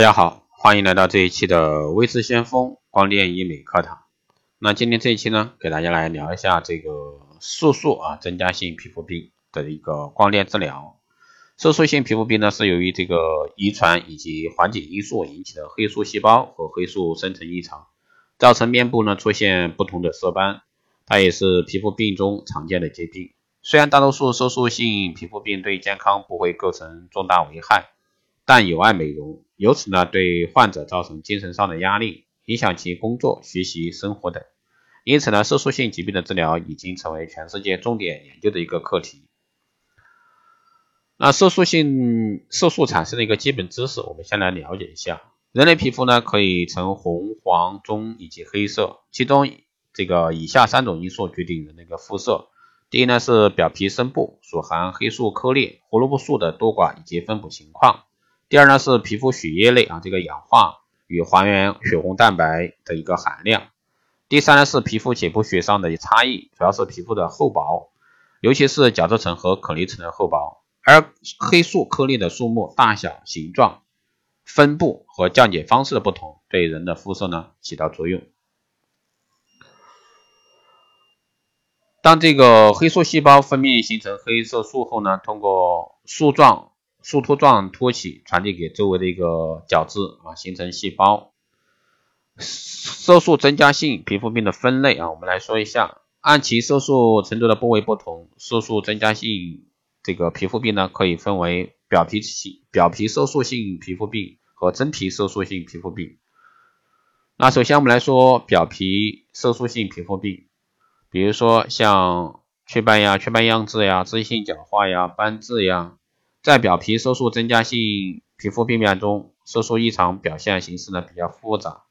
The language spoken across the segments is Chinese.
大家好，欢迎来到这一期的微视先锋光电医美课堂。那今天这一期呢，给大家来聊一下这个色素啊增加性皮肤病的一个光电治疗。色素性皮肤病呢，是由于这个遗传以及环境因素引起的黑素细胞和黑素生成异常，造成面部呢出现不同的色斑。它也是皮肤病中常见的疾病。虽然大多数色素性皮肤病对健康不会构成重大危害。但有碍美容，由此呢对患者造成精神上的压力，影响其工作、学习、生活等。因此呢，色素性疾病的治疗已经成为全世界重点研究的一个课题。那色素性色素产生的一个基本知识，我们先来了解一下。人类皮肤呢可以呈红、黄、棕以及黑色，其中这个以下三种因素决定人的一个肤色。第一呢是表皮深部所含黑素颗粒、胡萝卜素的多寡以及分布情况。第二呢是皮肤血液内啊这个氧化与还原血红蛋白的一个含量。第三呢是皮肤解剖学上的差异，主要是皮肤的厚薄，尤其是角质层和颗粒层的厚薄。而黑素颗粒的数目、大小、形状、分布和降解方式的不同，对人的肤色呢起到作用。当这个黑素细胞分泌形成黑色素后呢，通过树状。树突状托起传递给周围的一个角质啊，形成细胞。色素增加性皮肤病的分类啊，我们来说一下，按其色素程度的部位不同，色素增加性这个皮肤病呢，可以分为表皮性表皮色素性皮肤病和真皮色素性皮肤病。那首先我们来说表皮色素性皮肤病，比如说像雀斑呀、雀斑样痣呀、脂溢性角化呀、斑痣呀。在表皮色素增加性皮肤病变中，色素异常表现形式呢比较复杂，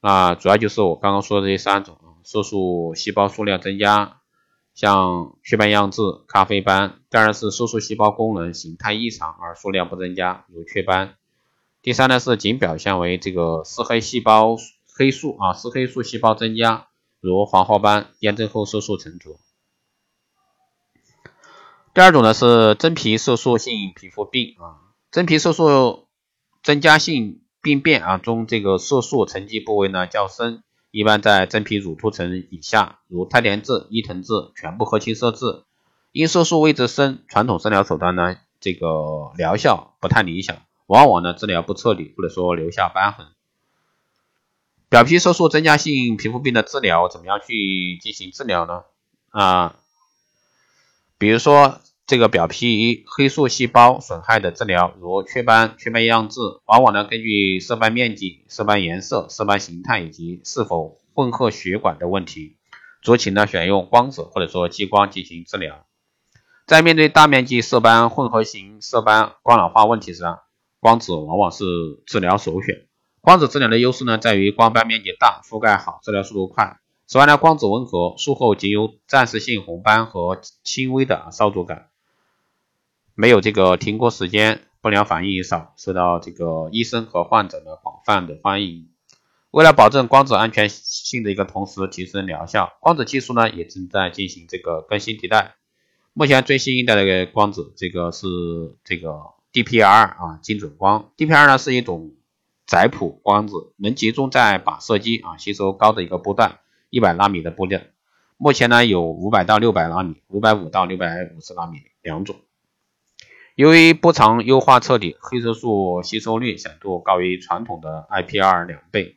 那主要就是我刚刚说的这三种色素细胞数量增加，像雀斑样痣、咖啡斑；第二是色素细胞功能形态异常而数量不增加，如雀斑；第三呢是仅表现为这个嗜黑细胞黑素啊嗜黑素细胞增加，如黄褐斑、炎症后色素沉着。第二种呢是真皮色素性皮肤病啊，真皮色素增加性病变啊中，这个色素沉积部位呢较深，一般在真皮乳突层以下，如太田痣、伊藤痣、全部褐青色痣。因色素位置深，传统治疗手段呢这个疗效不太理想，往往呢治疗不彻底，或者说留下瘢痕。表皮色素增加性皮肤病的治疗怎么样去进行治疗呢？啊？比如说，这个表皮黑素细胞损害的治疗，如雀斑、雀斑样痣，往往呢根据色斑面积、色斑颜色、色斑形态以及是否混合血管的问题，酌情呢选用光子或者说激光进行治疗。在面对大面积色斑混合型色斑光老化问题时，光子往往是治疗首选。光子治疗的优势呢在于光斑面积大、覆盖好、治疗速度快。此外呢，光子温和，术后仅有暂时性红斑和轻微的烧灼感，没有这个停过时间，不良反应少，受到这个医生和患者的广泛的欢迎。为了保证光子安全性的一个同时提升疗效，光子技术呢也正在进行这个更新迭代。目前最新一代的光子，这个是这个 DPR 啊精准光。DPR 呢是一种窄谱光子，能集中在靶射基啊吸收高的一个波段。一百纳米的波段，目前呢有五百到六百纳米、五百五到六百五十纳米两种。由于波长优化彻底，黑色素吸收率显度高于传统的 IPR 两倍，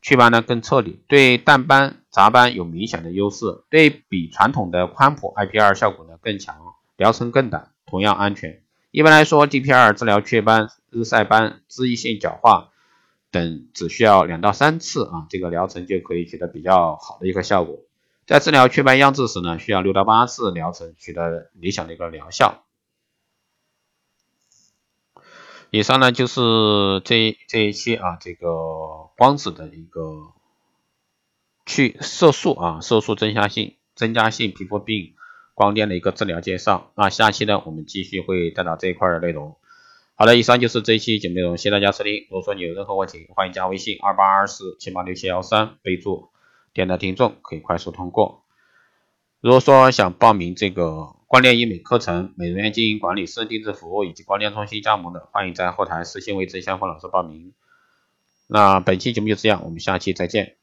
祛斑呢更彻底，对淡斑、杂斑有明显的优势，对比传统的宽谱 IPR 效果呢更强，疗程更短，同样安全。一般来说，DPR 治疗雀斑、日晒斑、脂溢性角化。等只需要两到三次啊，这个疗程就可以取得比较好的一个效果。在治疗雀斑样痣时呢，需要六到八次疗程取得理想的一个疗效。以上呢就是这这一期啊，这个光子的一个去色素啊，色素增加性增加性皮肤病光电的一个治疗介绍。那下期呢，我们继续会带到这一块的内容。好的，以上就是这一期节目内容，谢谢大家收听。如果说你有任何问题，欢迎加微信二八二四七八六七幺三，备注电台听众，可以快速通过。如果说想报名这个光电医美课程、美容院经营管理、私人定制服务以及光电中心加盟的，欢迎在后台私信为郑相锋老师报名。那本期节目就这样，我们下期再见。